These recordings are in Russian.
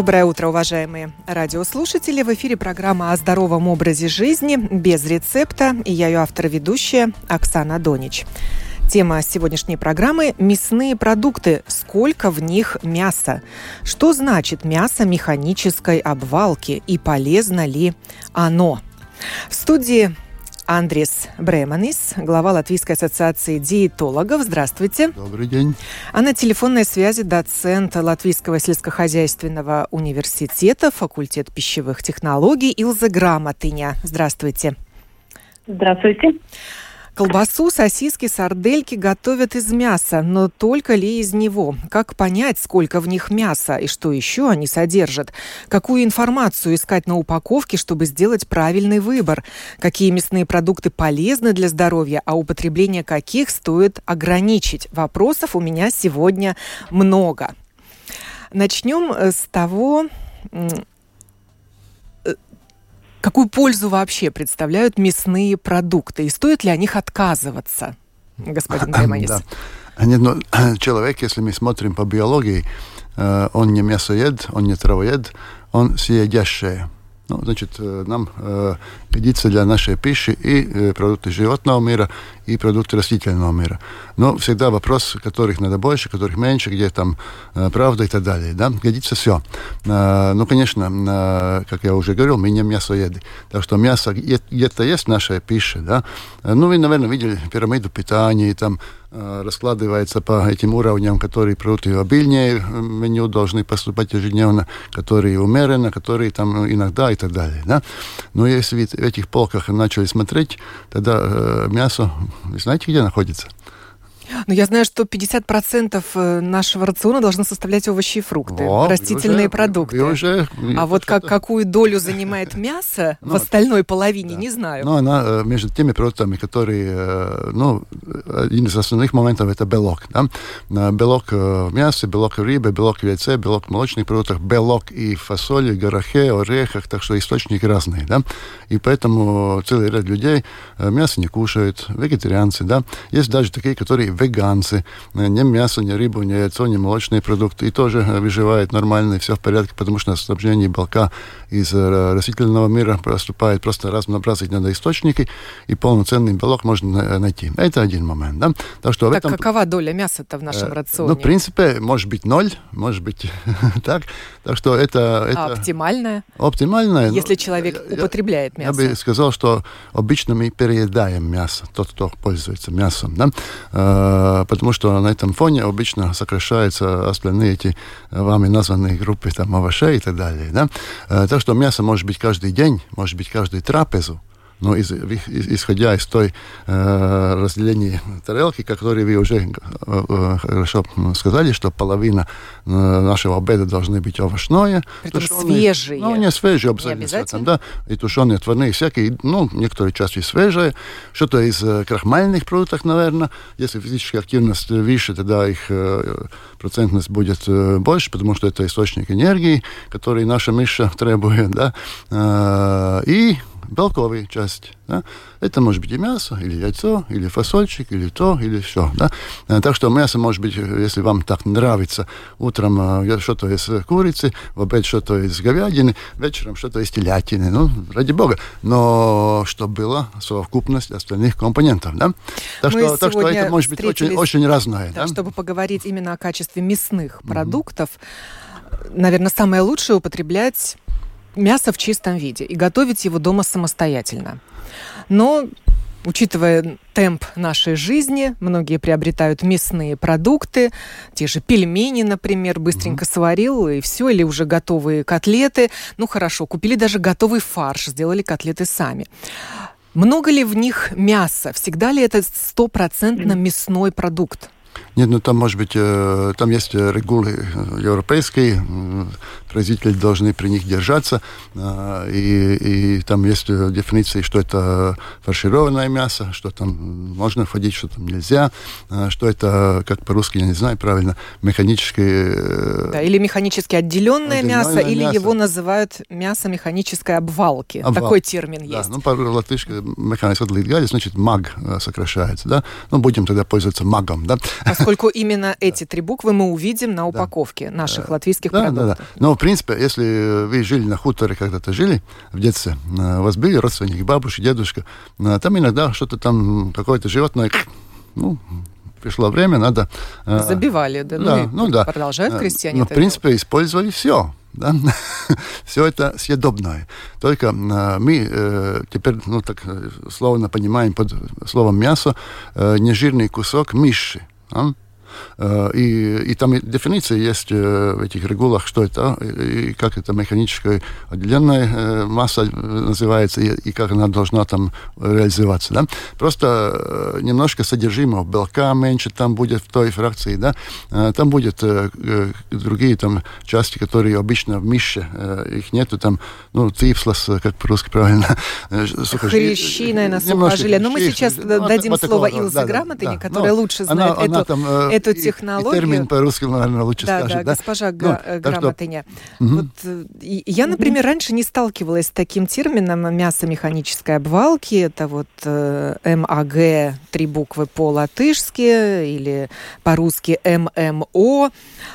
Доброе утро, уважаемые радиослушатели. В эфире программа о здоровом образе жизни без рецепта. И я ее автор-ведущая Оксана Донич. Тема сегодняшней программы – мясные продукты. Сколько в них мяса? Что значит мясо механической обвалки и полезно ли оно? В студии Андрес Бреманис, глава Латвийской ассоциации диетологов. Здравствуйте. Добрый день. А на телефонной связи доцент Латвийского сельскохозяйственного университета, факультет пищевых технологий Илза Грамотыня. Здравствуйте. Здравствуйте. Колбасу, сосиски, сардельки готовят из мяса, но только ли из него? Как понять, сколько в них мяса и что еще они содержат? Какую информацию искать на упаковке, чтобы сделать правильный выбор? Какие мясные продукты полезны для здоровья, а употребление каких стоит ограничить? Вопросов у меня сегодня много. Начнем с того, Какую пользу вообще представляют мясные продукты? И стоит ли о них отказываться, господин Гайманис? Да. Нет, но человек, если мы смотрим по биологии, э, он не мясоед, он не травоед, он съедящий. Ну, значит, э, нам э, годится для нашей пищи и э, продукты животного мира, и продукты растительного мира. Но всегда вопрос, которых надо больше, которых меньше, где там э, правда и так далее. Да? Годится все. Э, ну, конечно, как я уже говорил, мы не мясоеды. Так что мясо где-то есть в нашей пище. Да? Ну, вы, наверное, видели пирамиду питания, и там раскладывается по этим уровням, которые продукты обильнее э, меню должны поступать ежедневно, которые умеренно, которые там иногда и так далее. Да? Но если в этих полках начали смотреть, тогда э, мясо, знаете, где находится? Но я знаю, что 50% э, нашего рациона должны составлять овощи и фрукты, О, растительные уже, продукты. Уже, а вот как, какую долю занимает мясо в ну, остальной половине, не знаю. Ну, она э, между теми продуктами, которые, э, ну, один из основных моментов это белок. Да? Белок в мясе, белок в рыбе, белок в яйце, белок в молочных продуктах, белок и в фасоли, горохе, орехах, так что источники разные. Да? И поэтому целый ряд людей мясо не кушают, вегетарианцы. Да? Есть даже такие, которые веганцы, не мясо, не рыбу, не яйцо, не молочные продукты, и тоже выживает нормально, и все в порядке, потому что снабжение белка из э, растительного мира поступает, просто разнообразить надо источники, и полноценный белок можно найти. Это один момент. Да? Так, что так в этом... какова доля мяса-то в нашем э, рационе? Ну, в принципе, может быть ноль, может быть так. Так что это... это... А оптимальное? Оптимальное. Ну, Если ну, человек я, употребляет мясо. Я бы сказал, что обычно мы переедаем мясо, тот, кто пользуется мясом. Да? Э, потому что на этом фоне обычно сокращаются остальные эти вами названные группы там, овощей и так далее. Да? Так что мясо может быть каждый день, может быть каждую трапезу, но из, исходя из той э, разделения тарелки, которые вы уже э, э, хорошо сказали, что половина э, нашего обеда должны быть овощное. Притом свежие. Ну, не свежие обязательно. Не обязательно. Да, и тушеные, отварные, всякие, ну, некоторые части свежие. Что-то из э, крахмальных продуктов, наверное. Если физическая активность выше, тогда их э, процентность будет больше, потому что это источник энергии, который наша мыша требует, да. И белковая часть. Да? Это может быть и мясо, или яйцо, или фасольчик, или то, или все. Да? Э, так что мясо может быть, если вам так нравится, утром э, что-то из курицы, в обед что-то из говядины, вечером что-то из телятины. Ну, ради бога. Но чтобы была совокупность остальных компонентов. Да? Так, что, так что это может быть очень, очень разное. Да, да? Чтобы поговорить именно о качестве мясных mm-hmm. продуктов, наверное, самое лучшее употреблять мясо в чистом виде и готовить его дома самостоятельно. Но учитывая темп нашей жизни, многие приобретают мясные продукты, те же пельмени, например, быстренько mm-hmm. сварил и все, или уже готовые котлеты. Ну хорошо, купили даже готовый фарш, сделали котлеты сами. Много ли в них мяса? Всегда ли это стопроцентно мясной продукт? Нет, ну там, может быть, э, там есть регулы э, европейские, производители должны при них держаться, э, и, и там есть дефиниции, что это фаршированное мясо, что там можно входить, что там нельзя, что это, как по-русски, я не знаю правильно, механическое... Да, или механически отделенное, мясо, мясо, или его называют мясо механической обвалки. Обвал. Такой термин да, есть. ну, по-латышски механически значит маг сокращается, да? Ну, будем тогда пользоваться магом, да? Поскольку именно эти три буквы мы увидим на упаковке наших латвийских да, продуктов. Да, да. Но, в принципе, если вы жили на хуторе, когда-то жили в детстве, э, у вас были родственники, бабушка, дедушка, э, там иногда что-то там, какое-то животное, ну, пришло время, надо... Э, Забивали, да? да ну, ну да. Продолжают крестьяне Ну, в принципе, использовали все. Да? все это съедобное. Только мы э, теперь, ну так словно понимаем под словом мясо, э, нежирный кусок мыши. Да? Э, и, и там дефиниция есть э, в этих регулах, что это, и как это механическая отделенная э, масса называется, и, и как она должна там реализоваться. Да? Просто немножко содержимого белка меньше там будет в той фракции, да? там будет другие там части, которые обычно в мише, их нету, там, ну, ципслос, как по-русски правильно. Хрящи, наверное, сухожилия. Но мы сейчас ну, дадим слово Илзе Грамотыне, которая ну, лучше знает эту, эту технологию. И термин по-русски, наверное, лучше да, скажет. Да, госпожа ну, Грамотыня. Что... Вот, угу. Я, например, раньше не сталкивалась с таким термином мясо механической обвалки. Это вот э, МАГ, три буквы по-латышски или по-русски ММО.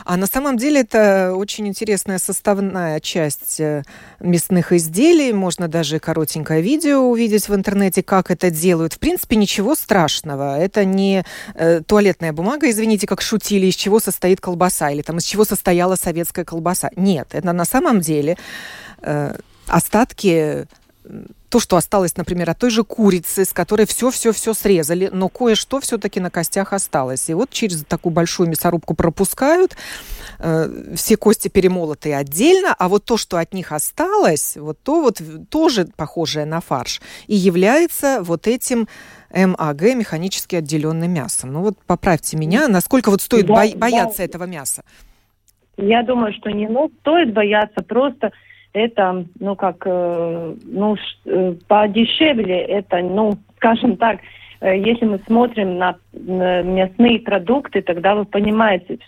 А на самом деле это очень интересная составная часть э, мясных изделий. Можно даже коротенькое видео увидеть в интернете, как это делают. В принципе, ничего страшного. Это не э, туалетная бумага, извините, как шутили, из чего состоит колбаса, или там из чего состояла советская колбаса. Нет, это на самом деле э, остатки то, что осталось, например, от той же курицы, с которой все-все-все срезали, но кое-что все-таки на костях осталось. И вот через такую большую мясорубку пропускают, э, все кости перемолоты отдельно, а вот то, что от них осталось, вот то вот тоже похожее на фарш, и является вот этим МАГ механически отделенным мясом. Ну вот поправьте меня, насколько вот стоит да, бо- бояться да. этого мяса? Я думаю, что не ну, стоит бояться, просто это, ну как, э, ну э, подешевле это, ну скажем так, э, если мы смотрим на, мясные продукты, тогда вы понимаете,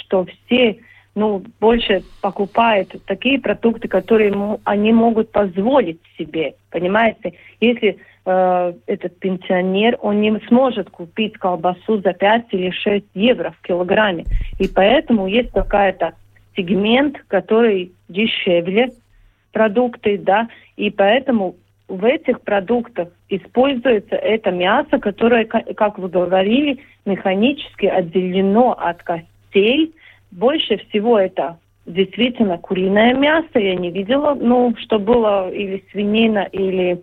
что все ну, больше покупают такие продукты, которые они могут позволить себе, понимаете? Если э, этот пенсионер, он не сможет купить колбасу за 5 или 6 евро в килограмме. И поэтому есть какая-то сегмент, который дешевле продукты, да, и поэтому в этих продуктах используется это мясо, которое, как вы говорили, механически отделено от костей. Больше всего это действительно куриное мясо. Я не видела, ну, что было или свинина, или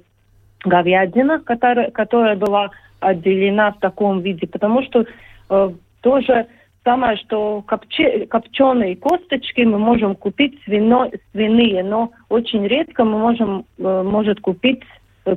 говядина, которая, которая была отделена в таком виде, потому что э, тоже самое, что копче, копченые косточки мы можем купить свино, свиные, но очень редко мы можем э, может купить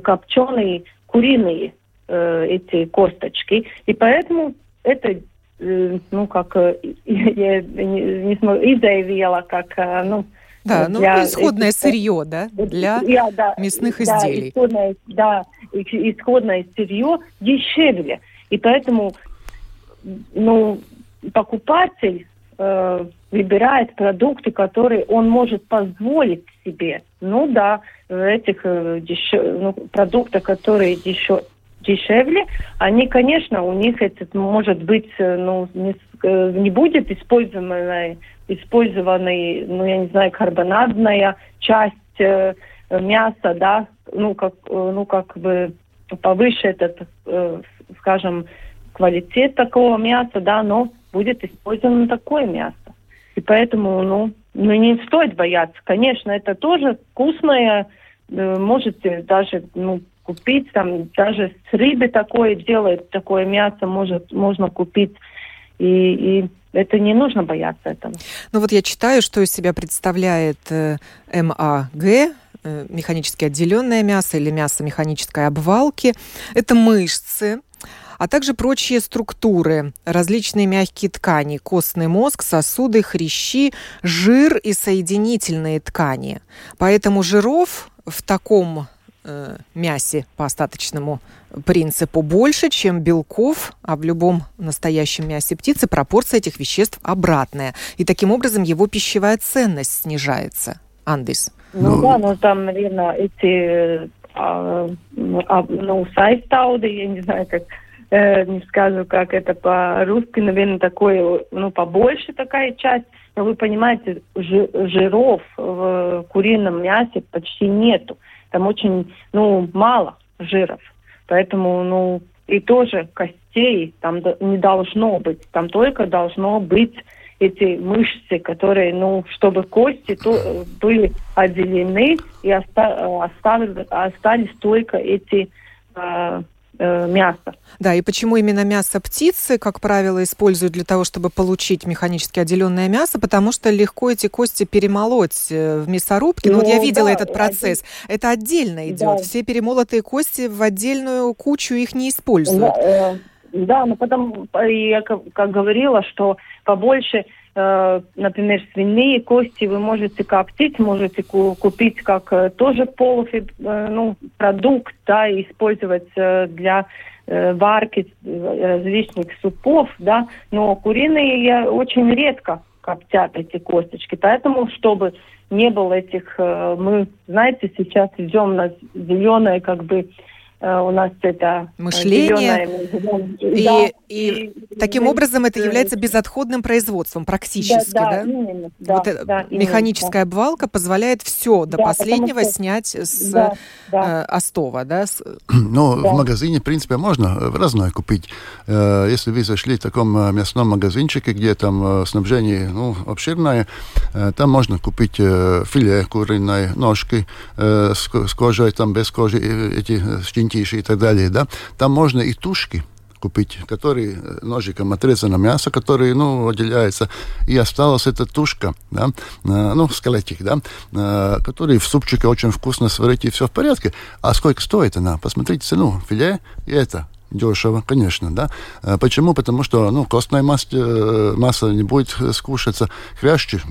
копченые куриные э, эти косточки, и поэтому это э, ну как э, я не, не смогу, и заявила как э, ну да, ну исходное этих, сырье, да, для я, да, мясных да, изделий. Исходное, да, исходное сырье дешевле. И поэтому, ну, покупатель э, выбирает продукты, которые он может позволить себе. Ну да, в этих э, дешев... ну, продуктах, которые дешев... дешевле, они, конечно, у них это может быть, э, ну, не, э, не будет использованной использованный, ну, я не знаю, карбонадная часть э, мяса, да, ну, как, э, ну, как бы повыше этот, э, скажем, квалитет такого мяса, да, но будет использовано такое мясо. И поэтому, ну, ну не стоит бояться. Конечно, это тоже вкусное, э, можете даже, ну, купить, там даже с рыбы такое делает, такое мясо может, можно купить. И, и это не нужно бояться этого. Ну вот я читаю, что из себя представляет э, МАГ, э, механически отделенное мясо или мясо механической обвалки. Это мышцы, а также прочие структуры, различные мягкие ткани, костный мозг, сосуды, хрящи, жир и соединительные ткани. Поэтому жиров в таком э, мясе по остаточному принципу больше, чем белков, а в любом настоящем мясе птицы пропорция этих веществ обратная. И таким образом его пищевая ценность снижается. Андис. Ну, ну да, но там, наверное, эти а, а, ну, сайстауды, я не знаю, как э, не скажу, как это по-русски, наверное, такое, ну, побольше такая часть. Но вы понимаете, жиров в курином мясе почти нету. Там очень, ну, мало жиров. Поэтому, ну, и тоже костей там не должно быть. Там только должно быть эти мышцы, которые, ну, чтобы кости то, были отделены и оста остались, только эти э, э, мясо. Да, и почему именно мясо птицы, как правило, используют для того, чтобы получить механически отделенное мясо, потому что легко эти кости перемолоть э, в мясорубке. Ну, ну вот я ну видела да, этот процесс. Один... Это отдельно идет. Да. Все перемолотые кости в отдельную кучу их не используют. Да, э, да но потом я как, как говорила, что побольше Э, например, свиные кости вы можете коптить, можете купить как э, тоже полуфиб, э, ну, продукт, да, и использовать для варки различных супов, да, но куриные очень редко коптят эти косточки, поэтому, чтобы не было этих, мы, знаете, сейчас идем на зеленое, как бы, Э, у нас это э, мышление. И, да, и, и таким и, образом это является безотходным производством практически, да? да? да? Именно, да, вот да механическая именно, обвалка позволяет все до да, последнего что... снять с да, да. Э, остова, да? С... Ну, да. в магазине, в принципе, можно разное купить. Э, если вы зашли в таком мясном магазинчике, где там снабжение ну, обширное, там можно купить филе куриной, ножки с, с кожей, там без кожи, эти щенки тише и так далее, да, там можно и тушки купить, которые э, ножиком отрезано мясо, которое, ну, отделяется, и осталась эта тушка, да, э, ну, скелетик, да, э, который в супчике очень вкусно сварить, и все в порядке. А сколько стоит она? Посмотрите цену, филе и это дешево, конечно, да. А почему? Потому что, ну, костная масса, э, масса не будет скушаться. Хрящи,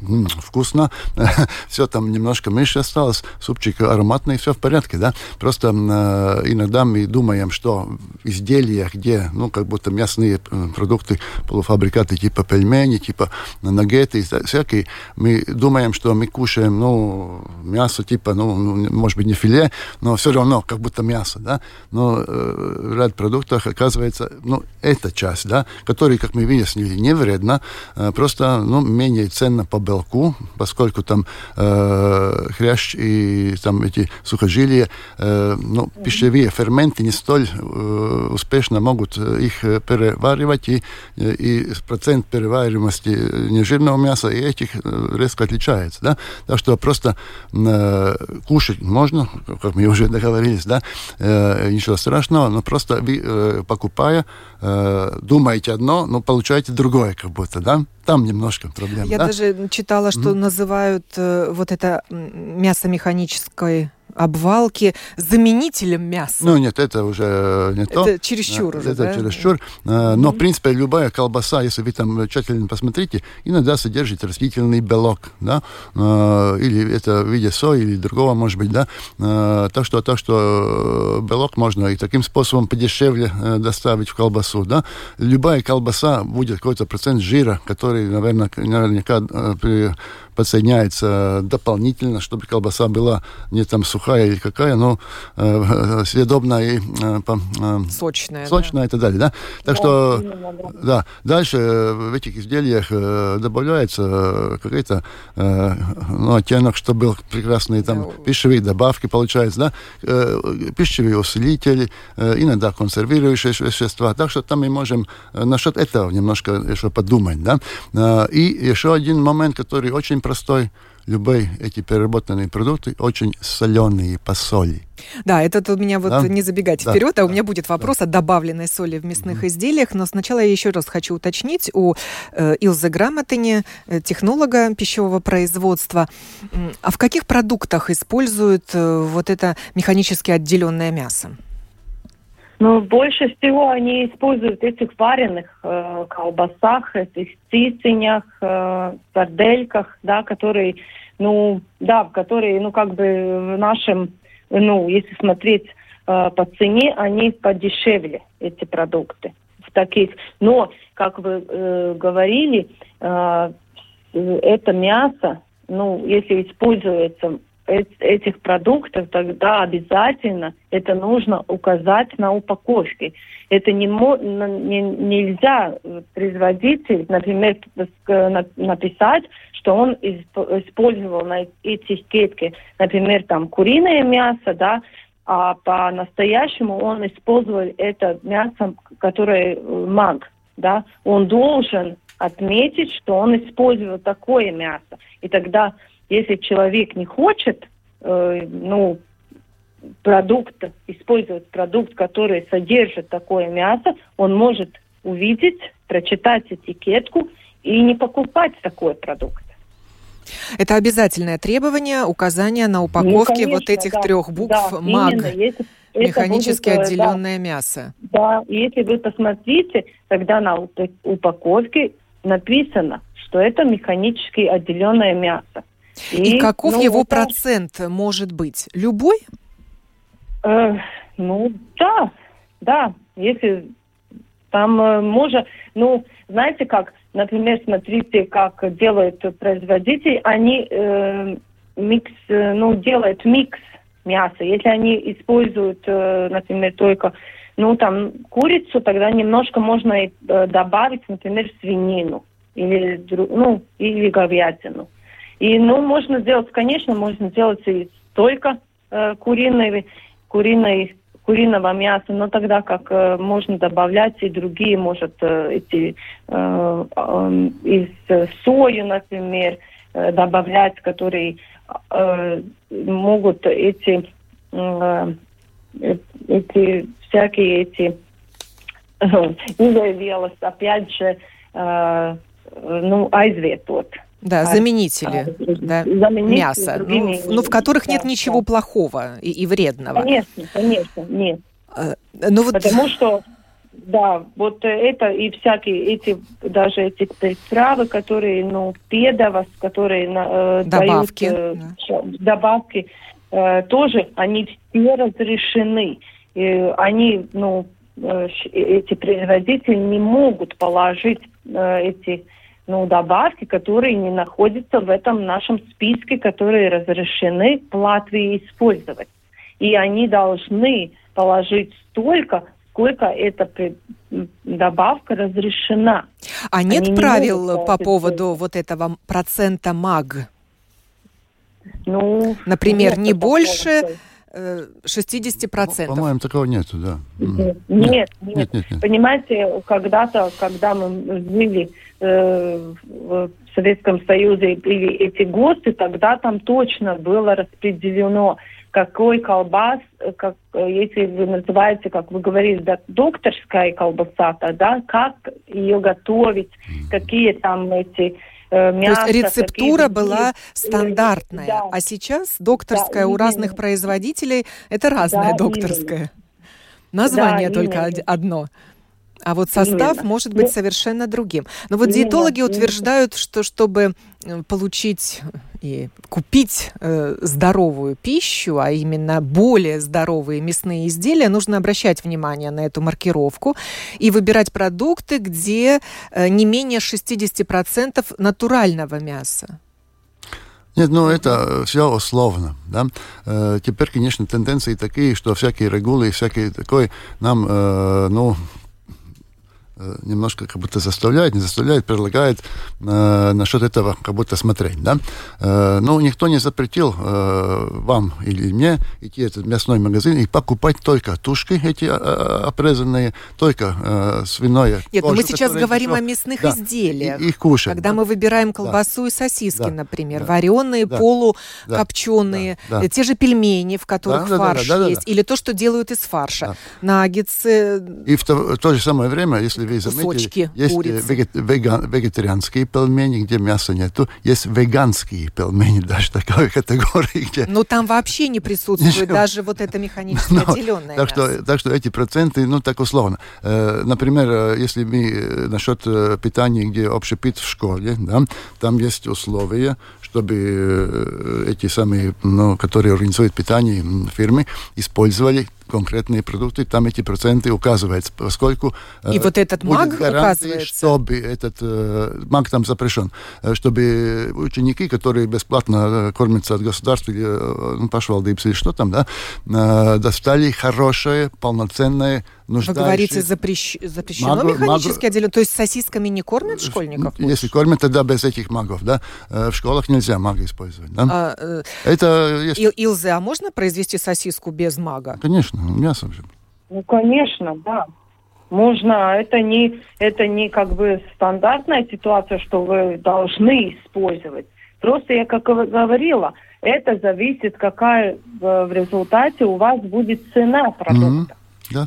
вкусно. все там немножко меньше осталось. Супчик ароматный, все в порядке, да. Просто э, иногда мы думаем, что изделия, где, ну, как будто мясные э, продукты, полуфабрикаты, типа пельмени, типа нагеты, всякие, мы думаем, что мы кушаем, ну, мясо, типа, ну, ну может быть, не филе, но все равно, как будто мясо, да. Но э, ряд продуктов продуктах оказывается, ну, эта часть, да, которая, как мы выяснили, не вредна, э, просто, ну, менее ценна по белку, поскольку там э, хрящ и там эти сухожилия, э, ну, пищевые ферменты не столь э, успешно могут э, их переваривать, и, э, и процент перевариваемости нежирного мяса и этих резко отличается, да, так что просто э, кушать можно, как мы уже договорились, да, э, ничего страшного, но просто вы Э, покупая, э, думаете одно, но получаете другое как будто, да? Там немножко проблем. Я да? даже читала, что mm-hmm. называют э, вот это мясо механической обвалки заменителем мяса. Ну нет, это уже не то. Это чересчур уже, Это да? чересчур. Mm-hmm. Но, в принципе, любая колбаса, если вы там тщательно посмотрите, иногда содержит растительный белок, да, э, или это в виде сои или другого, может быть, да. Э, так что, так что белок можно и таким способом подешевле доставить в колбасу, да. Любая колбаса будет какой-то процент жира, который, наверное, наверняка при подсоединяется дополнительно, чтобы колбаса была не там сухая или какая, но э, съедобная и э, э, сочная, сочная да? и так далее. Да? Так да, что, именно, да. да. Дальше в этих изделиях э, добавляется какой-то э, ну, оттенок, чтобы был прекрасные там да. пищевые добавки, получается, да? Э, пищевые усилители, э, иногда консервирующие вещества. Так что там мы можем э, насчет этого немножко еще подумать. Да? Э, и еще один момент, который очень простой. любые эти переработанные продукты очень соленые по соли. Да, это у меня вот да? не забегать да, вперед, а у меня будет вопрос да. о добавленной соли в мясных mm-hmm. изделиях. Но сначала я еще раз хочу уточнить у э, Илзы Грамотыни, э, технолога пищевого производства, а в каких продуктах используют э, вот это механически отделенное мясо? Ну, больше всего они используют этих вареных э, колбасах, этих цицинях, э, сардельках, да, которые, ну, да, которые, ну, как бы в нашем, ну, если смотреть э, по цене, они подешевле, эти продукты. В таких. Но, как вы э, говорили, э, это мясо, ну, если используется этих продуктов, тогда обязательно это нужно указать на упаковке. Это не, не, нельзя производитель, например, написать, что он использовал на этикетке, например, там куриное мясо, да, а по-настоящему он использовал это мясо, которое э, маг, да, он должен отметить, что он использовал такое мясо. И тогда если человек не хочет, э, ну, продукт, использовать продукт, который содержит такое мясо, он может увидеть, прочитать этикетку и не покупать такой продукт. Это обязательное требование указания на упаковке ну, конечно, вот этих да, трех букв да, МАГ. Именно, механически будет, э, отделенное да, мясо. Да, если вы посмотрите, тогда на упаковке написано, что это механически отделенное мясо. И, и каков ну, его это... процент может быть? Любой? Э, ну, да, да. Если там э, можно, ну, знаете как, например, смотрите, как делают производители, они э, микс, э, ну, делают микс мяса. Если они используют, э, например, только, ну, там, курицу, тогда немножко можно э, добавить, например, свинину или, ну, или говядину. И, ну, можно сделать, конечно, можно сделать и только э, куриной, куриной, куриного мяса, но тогда как э, можно добавлять и другие, может, э, эти э, э, из э, сои, например, э, добавлять, которые э, могут эти, э, эти всякие эти э, izēvielas, опять же, э, ну, aizvietot. Да, заменители, а, да, заменители мяса, ну, ну, в которых да, нет ничего да. плохого и, и вредного. Конечно, конечно, нет. А, ну, вот... Потому что, да, вот это и всякие эти, даже эти травы, которые, ну, педовос, которые э, добавки, дают э, да. добавки, э, тоже, они все разрешены. И они, ну, э, эти производители не могут положить э, эти ну, добавки, которые не находятся в этом нашем списке, которые разрешены в Латвии использовать. И они должны положить столько, сколько эта добавка разрешена. А нет они правил не по поводу вот этого процента МАГ? Ну, Например, не больше... Такого 60%. По-моему, такого нету, да. Нет, нет, нет. нет, нет. Понимаете, когда-то, когда мы жили э, в Советском Союзе были эти ГОСТы, тогда там точно было распределено, какой колбас, как, если вы называете, как вы говорили, да, докторская колбаса, тогда как ее готовить, какие там эти мясо. Э, То есть рецептура была стандартная, да. а сейчас докторская да, у разных производителей это разная да, докторская. Именно. Название да, только именно. одно. А вот состав Именно. может быть ну, совершенно другим. Но вот Именно. диетологи утверждают, что чтобы э, получить и купить э, здоровую пищу, а именно более здоровые мясные изделия, нужно обращать внимание на эту маркировку и выбирать продукты, где э, не менее 60% натурального мяса. Нет, ну это все условно. Да? Э, теперь, конечно, тенденции такие, что всякие регулы, всякие такое нам, э, ну, немножко как будто заставляет, не заставляет, предлагает э, насчет этого как будто смотреть. Да? Э, но никто не запретил э, вам или мне идти в этот мясной магазин и покупать только тушки эти э, обрезанные, только э, свиное. Нет, кожу, мы сейчас говорим еще, о мясных да, изделиях. И, их кушать. Когда да? мы выбираем колбасу да. и сосиски, да, например, да, вареные, да, полукопченые, да, да, те же пельмени, в которых да, фарш да, да, да, есть, да, да. или то, что делают из фарша, да. наггетсы. И в то, в то же самое время, если вы заметили, есть э, веган, вегетарианские пельмени, где мяса нету, есть веганские пельмени, даже такой категории, где... Ну, там вообще не присутствует Ничего. даже вот это механически Но, отделенное так мясо. Что, так что эти проценты, ну, так условно. Э, например, э, если мы насчет питания, где общепит в школе, да, там есть условия, чтобы эти самые, ну, которые организуют питание фирмы, использовали конкретные продукты, там эти проценты указываются, поскольку... И э, вот этот маг указывается? чтобы этот э, маг там запрещен, э, чтобы ученики, которые бесплатно э, кормятся от государства ну, пашвалдības или что там, да, э, достали хорошее, полноценное Вы говорите, запрещ... запрещено магу, механически магу... отделено? То есть сосисками не кормят школьников? Если кормят, тогда без этих магов, да. В школах нельзя мага использовать, да. А, э... Это... Есть... Илзе, а можно произвести сосиску без мага? Конечно мясо же. Ну, конечно, да. Можно, это не, это не как бы стандартная ситуация, что вы должны использовать. Просто я как говорила, это зависит, какая в результате у вас будет цена продукта. Mm-hmm. Да.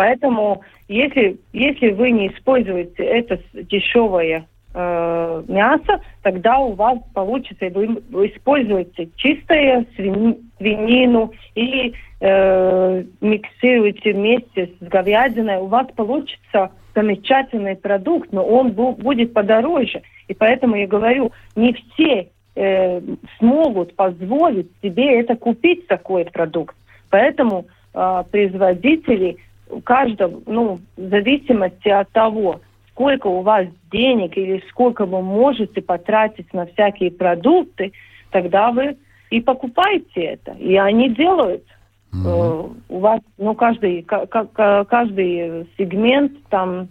Поэтому, если, если вы не используете это дешевое э, мясо, тогда у вас получится, вы, вы используете чистое свини, свинину или э, миксируете вместе с говядиной, у вас получится замечательный продукт, но он бу- будет подороже. И поэтому я говорю, не все э, смогут позволить себе это купить, такой продукт. Поэтому э, производители у каждого, ну, в зависимости от того, сколько у вас денег или сколько вы можете потратить на всякие продукты, тогда вы и покупаете это. И они делают. Mm-hmm. У вас, ну, каждый, каждый сегмент, там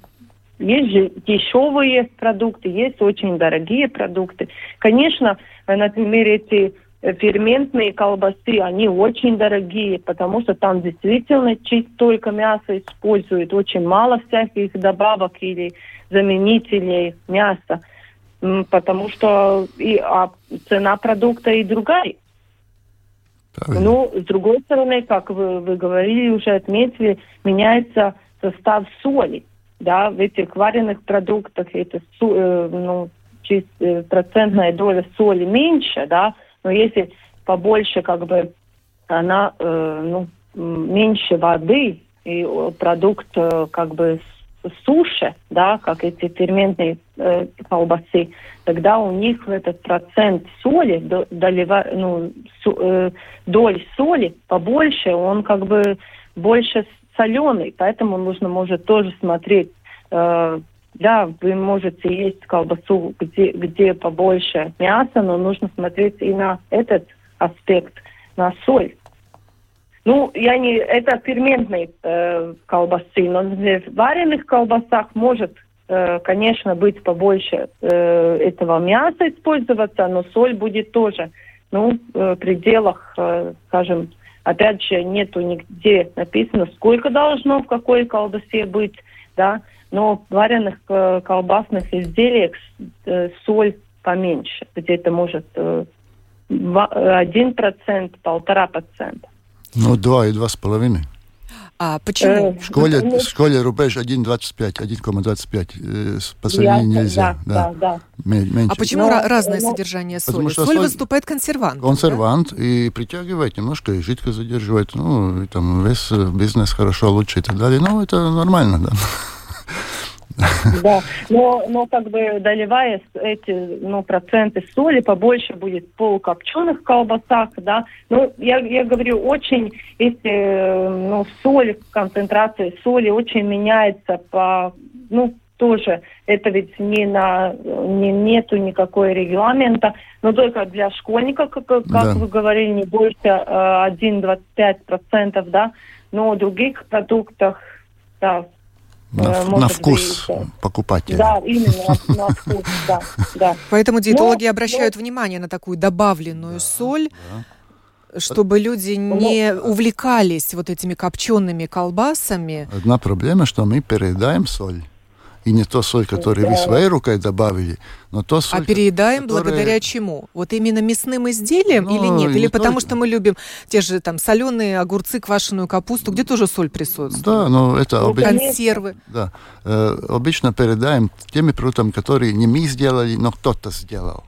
есть же дешевые продукты, есть очень дорогие продукты. Конечно, например, эти ферментные колбасы, они очень дорогие, потому что там действительно чисто только мясо используют, очень мало всяких добавок или заменителей мяса, потому что и, а цена продукта и другая. Правильно. Ну, с другой стороны, как вы, вы говорили, уже отметили, меняется состав соли. Да, в этих вареных продуктах это э, ну, э, процентная доля соли меньше, да, но если побольше, как бы, она, э, ну, меньше воды, и продукт, э, как бы, суше, да, как эти ферментные э, колбасы, тогда у них этот процент соли, долева, ну, су, э, доль соли побольше, он как бы больше соленый, поэтому нужно, может, тоже смотреть, э, да, вы можете есть колбасу, где, где побольше мяса, но нужно смотреть и на этот аспект, на соль. Ну, я не, это ферментные э, колбасы, но в вареных колбасах может, э, конечно, быть побольше э, этого мяса использоваться, но соль будет тоже, ну, э, в пределах, э, скажем, опять же, нету нигде написано, сколько должно в какой колбасе быть, да, но в вареных э, колбасных изделиях э, соль поменьше, где-то может э, 1%, полтора процента. Ну, два и два с половиной. А почему? В школе, в школе рубеж 1,25, 1,25. По сравнению нельзя. Да, да. да. А почему но, разное но, содержание соли? Потому что соль, соль выступает консервантом. Консервант да? и притягивает немножко, и жидко задерживает. Ну, и там весь бизнес хорошо, лучше и так далее. Ну, это нормально, да. Да, но, но как бы доливая эти ну, проценты соли, побольше будет полукопченых колбасах, да. Ну, я, я говорю, очень, если ну, соль, концентрация соли очень меняется по, ну, тоже это ведь не на не, нету никакой регламента, но только для школьников, как, как да. вы говорили, не больше э, 1-25%, да, но в других продуктах, да, На, на вкус быть, покупателя. Да, именно на, на вкус, да, да. Поэтому диетологи но, обращают но... внимание на такую добавленную да, соль. Да чтобы люди не увлекались вот этими копчеными колбасами. Одна проблема, что мы переедаем соль и не то соль, которую да. вы своей рукой добавили, но то соль... А переедаем которая... благодаря чему? Вот именно мясным изделиям ну, или нет? Или не потому только... что мы любим те же там соленые огурцы, квашеную капусту, где тоже соль присутствует? Да, но это... Ну, обычно... Консервы. Да. Э, обычно передаем теми продуктами, которые не мы сделали, но кто-то сделал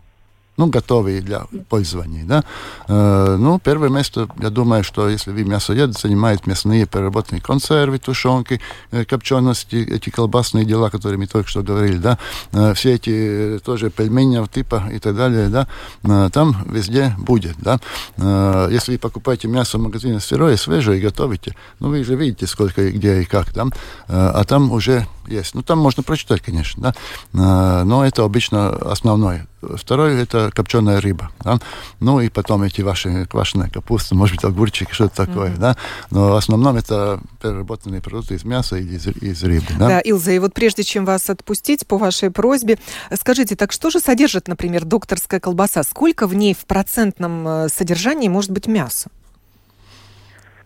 ну, готовые для пользования. Да? Э, ну, первое место, я думаю, что если вы мясоед, занимает мясные переработанные консервы, тушенки, э, копчености, эти колбасные дела, которые мы только что говорили, да, э, все эти тоже пельмени типа и так далее, да, э, там везде будет, да. Э, если вы покупаете мясо в магазине сырое, свежее готовите, ну, вы же видите, сколько где и как там, э, а там уже есть. Ну, там можно прочитать, конечно, да, э, но это обычно основное. Второе – это копченая рыба. Да? Ну и потом эти ваши квашеная капуста, может быть, огурчики, что-то такое. Mm-hmm. Да? Но в основном это переработанные продукты из мяса или из, из рыбы. Да? да, Илза, и вот прежде чем вас отпустить по вашей просьбе, скажите, так что же содержит, например, докторская колбаса? Сколько в ней в процентном э, содержании может быть мяса?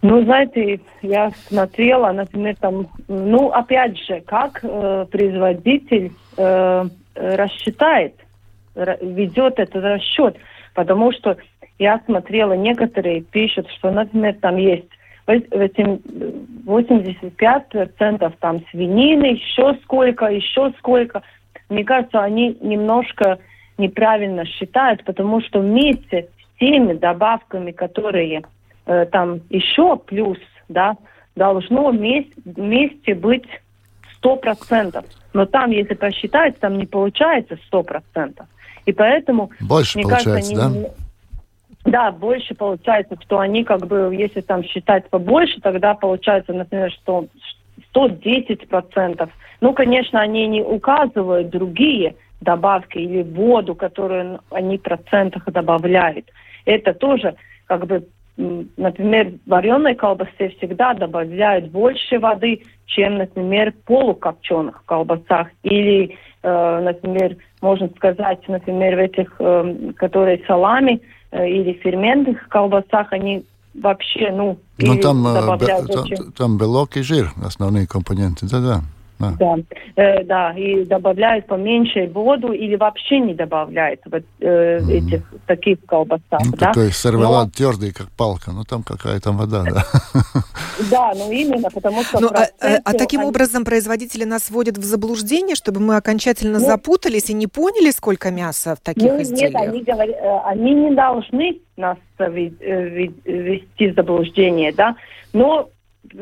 Ну, знаете, я смотрела, например, там, ну, опять же, как э, производитель э, рассчитает ведет этот расчет. Потому что я смотрела, некоторые пишут, что, например, там есть 85% там свинины, еще сколько, еще сколько. Мне кажется, они немножко неправильно считают, потому что вместе с теми добавками, которые э, там еще плюс, да, должно вместе, вместе быть 100%. Но там, если посчитать, там не получается 100%. И поэтому... Больше мне получается, кажется, они, да? Да, больше получается, что они как бы, если там считать побольше, тогда получается, например, что 110%. Ну, конечно, они не указывают другие добавки или воду, которую они в процентах добавляют. Это тоже как бы например, в вареной колбасе всегда добавляют больше воды, чем, например, полукопченых колбасах. Или, э, например, можно сказать, например, в этих, э, которые салами э, или ферментных колбасах, они вообще, ну, Но там, э, добавляют б, очень... там белок и жир, основные компоненты, да-да. Да, да, э, да и добавляют поменьше воду или вообще не добавляют вот, э, mm. этих таких колбасах. Ну, да? Такой сервелат Но... твердый, как палка, но там какая то вода, да. Да, ну именно, потому что... Ну, а, а, а таким образом производители нас вводят в заблуждение, чтобы мы окончательно ну, запутались и не поняли, сколько мяса в таких ну, изделиях? Нет, они, говорят, э, они не должны нас э, ввести в заблуждение, да, но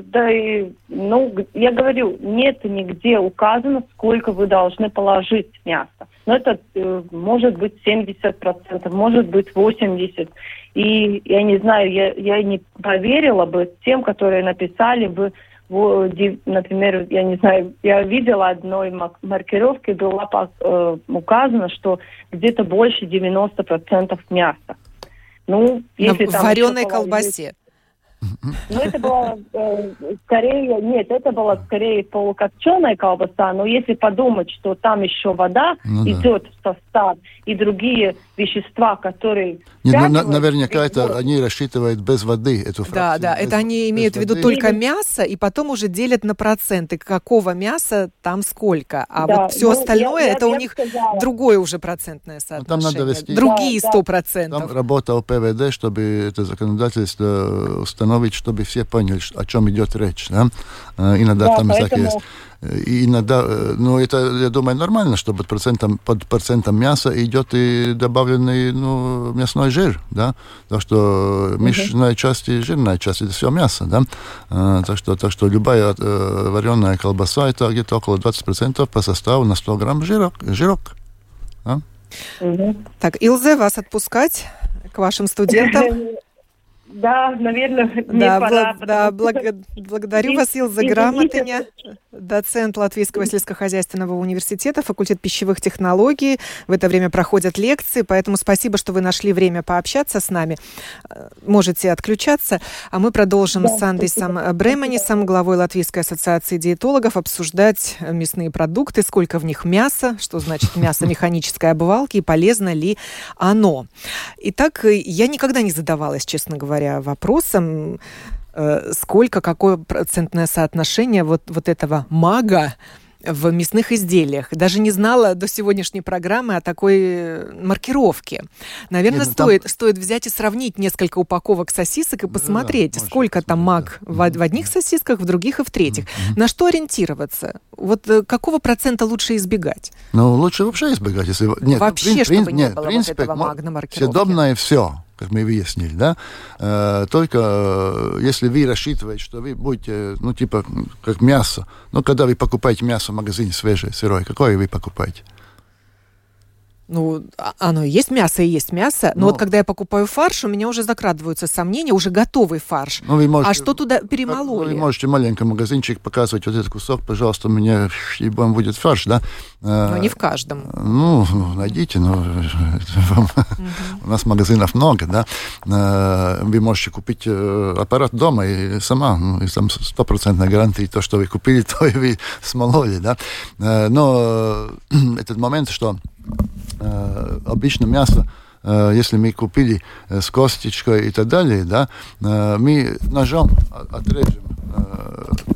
да и, ну, я говорю, нет нигде указано, сколько вы должны положить мяса. Но это э, может быть 70%, может быть 80%. И я не знаю, я, я не поверила бы тем, которые написали бы, в, например, я не знаю, я видела одной маркировке, было э, указано, что где-то больше 90% мяса. Ну, если На там вареной колбасе. Ну, это было э, скорее, нет, это была скорее полукопченая колбаса, но если подумать, что там еще вода ну, идет да. в состав и другие вещества, которые... Нет, ну, наверняка это они рассчитывают без воды эту фракцию. Да, да, без, это они имеют в виду только мясо и потом уже делят на проценты, какого мяса там сколько. А да, вот все ну, остальное, я, это я, у них сказала. другое уже процентное соотношение. Ну, там надо вести... Другие сто да, процентов. Там работал ПВД, чтобы это законодательство установить, чтобы все поняли, о чем идет речь. Да? Э, иногда да, там поэтому... есть и иногда, э, ну, это, я думаю, нормально, что под процентом, под процентом мяса идет и добавленный, ну, мясной жир, да, так что мышечная часть и жирная часть, это все мясо, да, а, так что, так что любая э, вареная колбаса, это где-то около 20% по составу на 100 грамм жирок, жирок, да? Так, Илзе, вас отпускать к вашим студентам? Да, наверное, мне да, пора. Бл- да, благ- благодарю вас, Илза Грамотыня, доцент Латвийского сельскохозяйственного университета, факультет пищевых технологий. В это время проходят лекции, поэтому спасибо, что вы нашли время пообщаться с нами. Э, можете отключаться, а мы продолжим да, с Андисом Бременисом, главой Латвийской ассоциации диетологов, обсуждать мясные продукты, сколько в них мяса, что значит мясо механической обвалки и полезно ли оно. Итак, я никогда не задавалась, честно говоря, вопросом, э, сколько, какое процентное соотношение вот, вот этого мага в мясных изделиях. Даже не знала до сегодняшней программы о такой э, маркировке. Наверное, Нет, ну стоит, там... стоит взять и сравнить несколько упаковок сосисок и посмотреть, да, сколько там маг да. в, в одних сосисках, в других и в третьих. Mm-hmm. На что ориентироваться? Вот э, какого процента лучше избегать? Ну, лучше вообще избегать. Если... Нет, вообще, ну, чтобы не было принципе, вот этого маг на маркировке. Съедобное все как мы выяснили, да, э, только э, если вы рассчитываете, что вы будете, ну, типа, как мясо, ну, когда вы покупаете мясо в магазине свежее, сырое, какое вы покупаете? Ну, а, оно есть мясо и есть мясо, но, но вот когда я покупаю фарш, у меня уже закрадываются сомнения, уже готовый фарш. Ну, вы можете, а что туда перемололи? Ну, вы можете маленький магазинчик показывать вот этот кусок, пожалуйста, у меня и вам будет фарш, да? Но не в каждом. Ну, найдите, но у нас магазинов много, да? Вы можете купить э, аппарат дома и сама, ну, и там стопроцентная гарантия, то, что вы купили, то и вы смололи, да? Э, но этот момент, что Э, обычно мясо, э, если мы купили э, с косточкой и так далее, да, мы ножом отрежем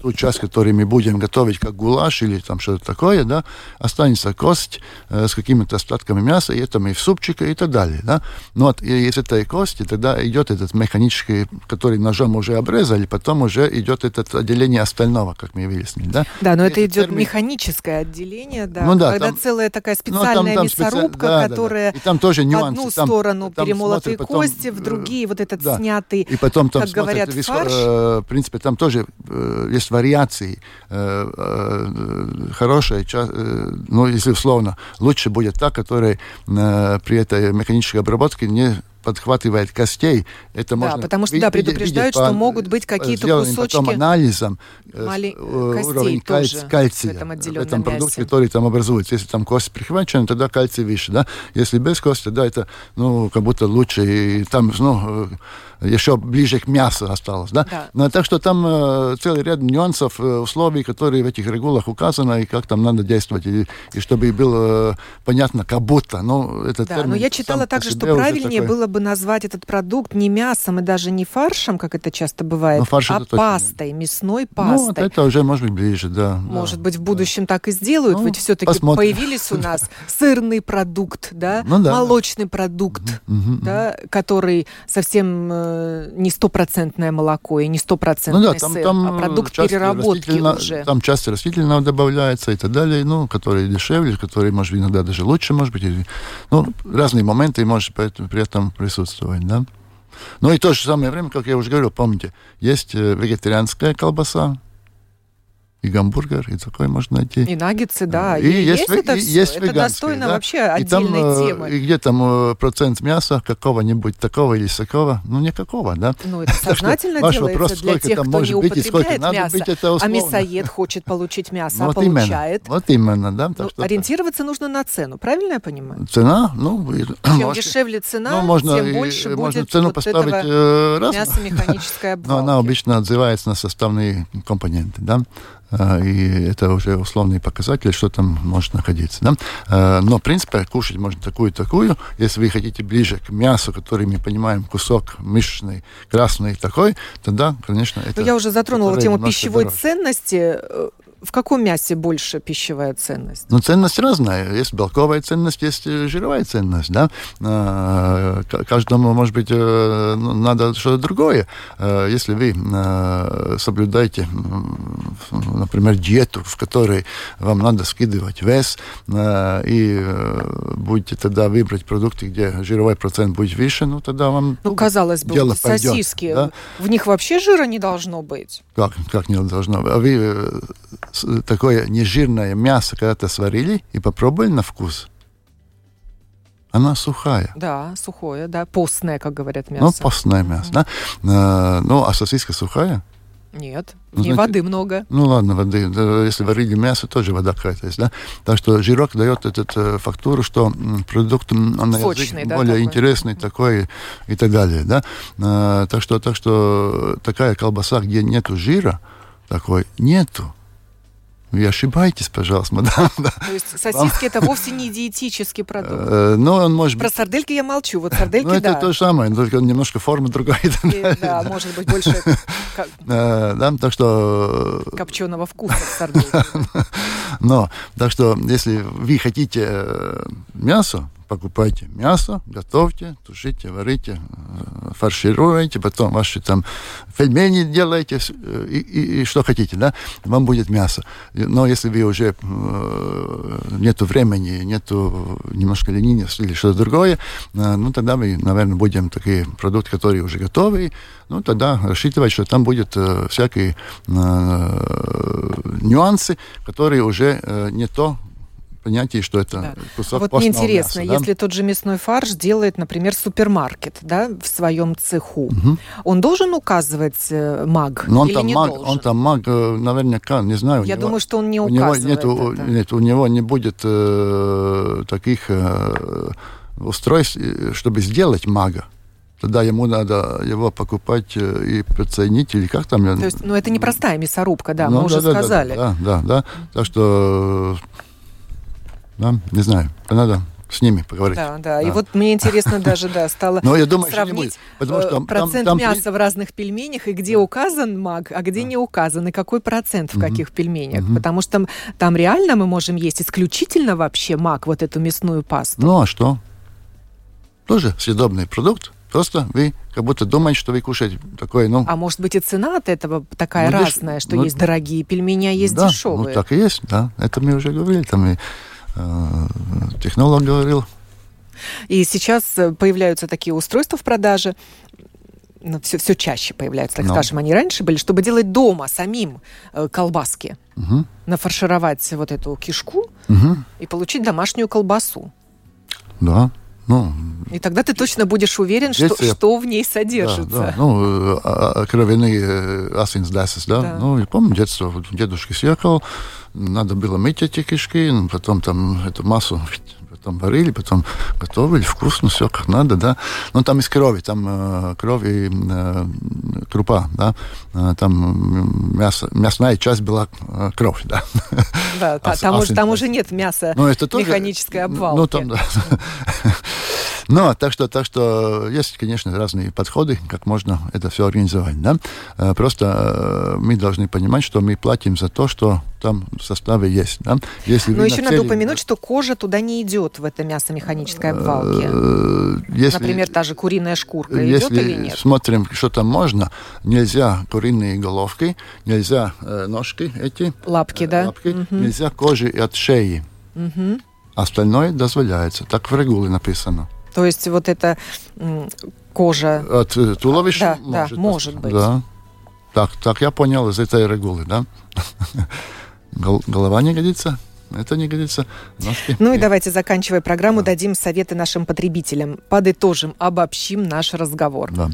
ту часть, которую мы будем готовить как гулаш или там что-то такое, да, останется кость э, с какими-то остатками мяса, и это мы в супчик и так далее, да. Но вот из этой кости тогда идет этот механический, который ножом уже обрезали, потом уже идет это отделение остального, как мы выяснили, да. Да, но и это идет термин... механическое отделение, да, ну, да когда там, целая такая специальная ну, там, там мясорубка, специ... да, которая да, да. И там тоже нюансы. одну там, сторону там перемолотые смотри, кости, потом, в другие вот этот да. снятый, и потом там как смотрят, говорят, фарш. Э, в принципе, там тоже э, есть вариации. Э, э, хорошая, э, ну, если условно, лучше будет та, которая при этой механической обработке не подхватывает костей. Это да, можно потому что да, предупреждают, видеть, что могут быть какие-то кусочки потом анализом Мали... уровень кальци... кальция в этом, в этом продукте, который там образуется. Если там кость прихвачена, тогда кальций выше. Да? Если без кости, да, это ну, как будто лучше. И там ну, еще ближе к мясу осталось. Да? Да. Но, так что там э, целый ряд нюансов, э, условий, которые в этих регулах указаны, и как там надо действовать, и, и чтобы было э, понятно, как будто. Ну, это да, но я читала также, что правильнее такой... было бы назвать этот продукт не мясом и даже не фаршем, как это часто бывает, ну, а пастой, точно. мясной пастой. Ну, вот это уже может быть ближе, да. Может да, быть, в будущем да. так и сделают, ну, ведь все-таки появились у нас сырный продукт, да, ну, да. молочный продукт, да, который совсем Э, не стопроцентное молоко и не стопроцентный ну, да, там, сыр, там а продукт переработки уже. Там часть растительного добавляется и так далее, ну, которые дешевле, которые, может быть, иногда даже лучше, может быть. ну, разные моменты может при этом присутствовать, да. Ну и в то же самое время, как я уже говорил, помните, есть э, вегетарианская колбаса, и гамбургер, и такое можно найти. И наггетсы, да. И, и есть, есть это и, все. Есть это достойно да? вообще отдельной и там, э, темы. И где там э, процент мяса какого-нибудь такого или сякого? Ну, никакого, да? Ну, это сознательно делается вопрос, для тех, кто не употребляет мясо. А мясоед хочет получить мясо, а получает. Вот именно, да. Ну, ориентироваться нужно на цену, правильно я понимаю? Цена? Ну, Чем дешевле цена, ну, тем больше будет цену поставить э, мясо механическое. Но она обычно отзывается на составные компоненты, да? А, и это уже условный показатель, что там может находиться. Да? А, но, в принципе, кушать можно такую и такую. Если вы хотите ближе к мясу, который мы понимаем, кусок мышечный, красный такой, тогда, конечно, это... Но я уже затронула тему пищевой дороже. ценности в каком мясе больше пищевая ценность? Ну, ценность разная. Есть белковая ценность, есть жировая ценность, да. А, каждому, может быть, э, ну, надо что-то другое. А, если вы а, соблюдаете, например, диету, в которой вам надо скидывать вес, и э, будете тогда выбрать продукты, где жировой процент будет выше, ну, тогда вам Ну, казалось бы, дело сосиски, пойдет, да? в них вообще жира не должно быть. Как, как не должно? А вы э, такое нежирное мясо когда-то сварили и попробовали на вкус? она сухая. Да, сухое, да, постное, как говорят, Ну, мясо. постное мясо, да. Э, Ну, а сосиска сухая? Нет, в Ну, ней воды много. Ну ладно, воды. Если варили мясо, тоже вода какая-то есть, да. Так что жирок дает эту фактуру, что продукт он на язык Сочный, да, более такой? интересный такой и так далее, да. Э, Так что, так что такая колбаса, где нету жира, такой нету. Вы ошибаетесь, пожалуйста, мадам. да. То есть сосиски это вовсе не диетический продукт. Э, Но он может Про быть... сардельки я молчу. Вот сардельки, Ну, это да. то же самое, только немножко форма другая. и И, далее. да, может быть, больше Э, Да, так что копченого вкуса в сардельке. Но, так что, если вы хотите э, мясо, покупайте мясо, готовьте, тушите, варите, э, фаршируйте, потом ваши там пельмени делайте, э, и, и- и что хотите, да, вам будет мясо. Но если вы уже э, нету времени, нету немножко ленивости или что-то другое, ну, тогда мы, наверное, будем такие продукты, которые уже готовы, ну, тогда рассчитывать, что там будет всякие нюансы, которые уже не то понятие, что это Да. кусок Вот мне интересно, мяса, да? если тот же мясной фарш делает, например, супермаркет, да, в своем цеху, Мгм. он должен указывать э, МАГ Но он или там не маг, должен? он там маг, э, наверняка, не знаю. Я него- думаю, что он не у него указывает нету, нет, у него не будет э, таких э, устройств, э, чтобы сделать мага. Тогда ему надо его покупать и приценить, или как там? То есть, ну, это не простая мясорубка, да, Ну, мы уже да, да, да, сказали. Да, да, да. Так что, да, не знаю, надо с ними поговорить. Да, да. И Да. вот мне интересно даже, да, стало Но я думаю, что не сравнить будет. Потому э, что там- процент там- мяса в разных пельменях и где указан маг, а где не указан, и какой процент в Мгм. каких пельменях. Мгм. Потому что там, там реально мы можем есть исключительно вообще маг, вот эту мясную пасту. Ну, а что? Тоже съедобный продукт. Просто вы как будто думаете, что вы кушаете такой, ну... А может быть и цена от этого такая Ну, деш- разная, что ну, есть дорогие пельмени, а есть да, дешевые. Ну, так и есть, да. Это мы уже говорили. Там и технолог говорил. И сейчас э, появляются такие устройства в продаже, все, все чаще появляются, так Ну. скажем, они раньше были, чтобы делать дома самим э, колбаски, Мгм, нафаршировать вот эту кишку мгм, и получить домашнюю колбасу. да. Ну, И тогда ты точно будешь уверен, что, я- что в ней да, содержится. да. Ну, э, а- а- кровяные э, асинсдесес, да. Да. Ну, я помню, детство, вот дедушка съехал, надо было мыть эти кишки, ну, потом там эту массу потом варили, потом готовили, вкусно, все как надо, да. Но там из крови, там э, кровь и э, крупа, да. Э, там мясо, мясная часть была э, кровь, да. Да, Ас- там, уже, там уже нет мяса Ну, это тоже... механической обвалки. Ну, там, да. Ну, так что, так что есть, конечно, разные подходы, как можно это все организовать, да. Э, Просто э, мы должны понимать, что мы платим за то, что там в составе есть, да. Если Но еще надо нацелены- упомянуть, что кожа туда не идет, в это мясо механической обвалки. Э, если- Например, та же куриная шкурка идет если или нет? смотрим, что там можно, нельзя куриные головки, нельзя э, ножки эти, Лапки, э, да? лапки, Мгм. нельзя кожи от шеи. Мгм. Остальное дозволяется. Так в регуле написано. То есть вот эта кожа От э, туловища Да, да, может, может быть. Да. Так, так я понял из этой регулы, да? Гол- голова не годится, это не годится. Ножки. Ну и давайте, заканчивая программу, дадим советы нашим потребителям. Подытожим, обобщим наш разговор. Да.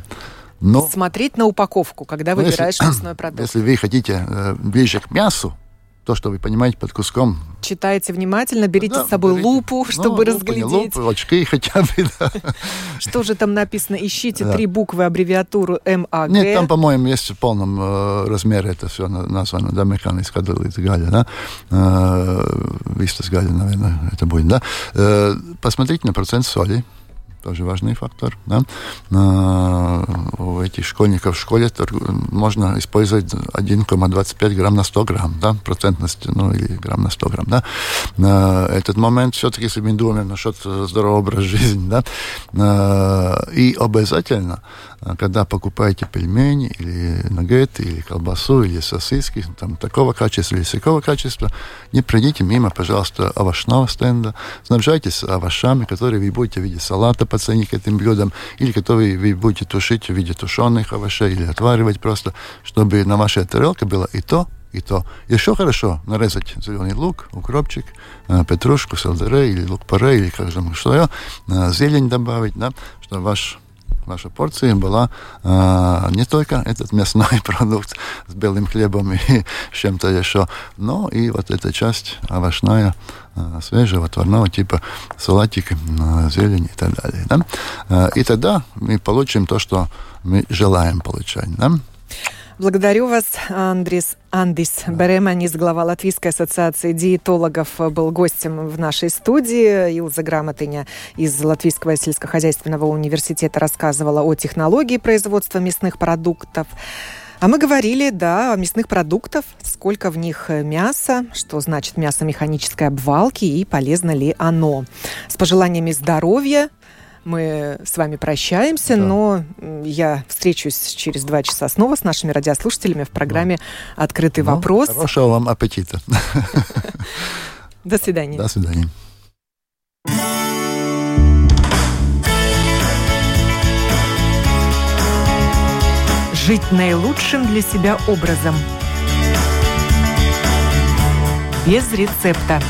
Но Смотреть на упаковку, когда Ну, если- выбираешь мясной продукт. если вы хотите э, ближе к мясу, то, что вы понимаете под куском, Читайте внимательно, берите Да, с собой берите. лупу, ну, чтобы не разглядеть, лупу, очки хотя бы, да. что же там написано. Ищите Да. три буквы, аббревиатуру МАГ. Нет, там, по-моему, есть в полном э, размере это все названо, да, так далее, да. Э, Вистас галя, наверное, это будет, да. Э, посмотрите на процент соли, тоже важный фактор, да. Э, у этих школьников в школе можно использовать 1,25 грамм на 100 грамм, да, процентность, ну, или грамм на 100 грамм, да. Э, этот момент все-таки, если мы думаем насчет здорового образа жизни, да, э, и обязательно, когда покупаете пельмени или наггеты, или колбасу, или сосиски, там, такого качества или всякого качества, не пройдите мимо, пожалуйста, овощного стенда, снабжайтесь овощами, которые вы будете в виде салата по цене к этим блюдам, или которые вы будете тушить в виде тушеных овощей, или отваривать просто, чтобы на вашей тарелке было и то, и то. Еще хорошо нарезать зеленый лук, укропчик, э, петрушку, сельдерей или лук паре, или как же что я, э, зелень добавить, да, что ваш ваша порция была э, не только этот мясной продукт с белым хлебом и чем-то еще, но и вот эта часть овощная, э, свежего, отварного типа салатик, э, зелень и так далее. Да? Э, и тогда мы получим то, что мы желаем получать. Да? Благодарю вас, Андрис Андис Береманис, глава Латвийской ассоциации диетологов, был гостем в нашей студии. Илза Грамотыня из Латвийского сельскохозяйственного университета рассказывала о технологии производства мясных продуктов. А мы говорили, да, о мясных продуктах, сколько в них мяса, что значит мясо механической обвалки и полезно ли оно. С пожеланиями здоровья, мы с вами прощаемся, да. но я встречусь через два часа снова с нашими радиослушателями в программе да. «Открытый ну, вопрос». Хорошего вам аппетита. До свидания. До свидания. Жить наилучшим для себя образом. Без рецепта.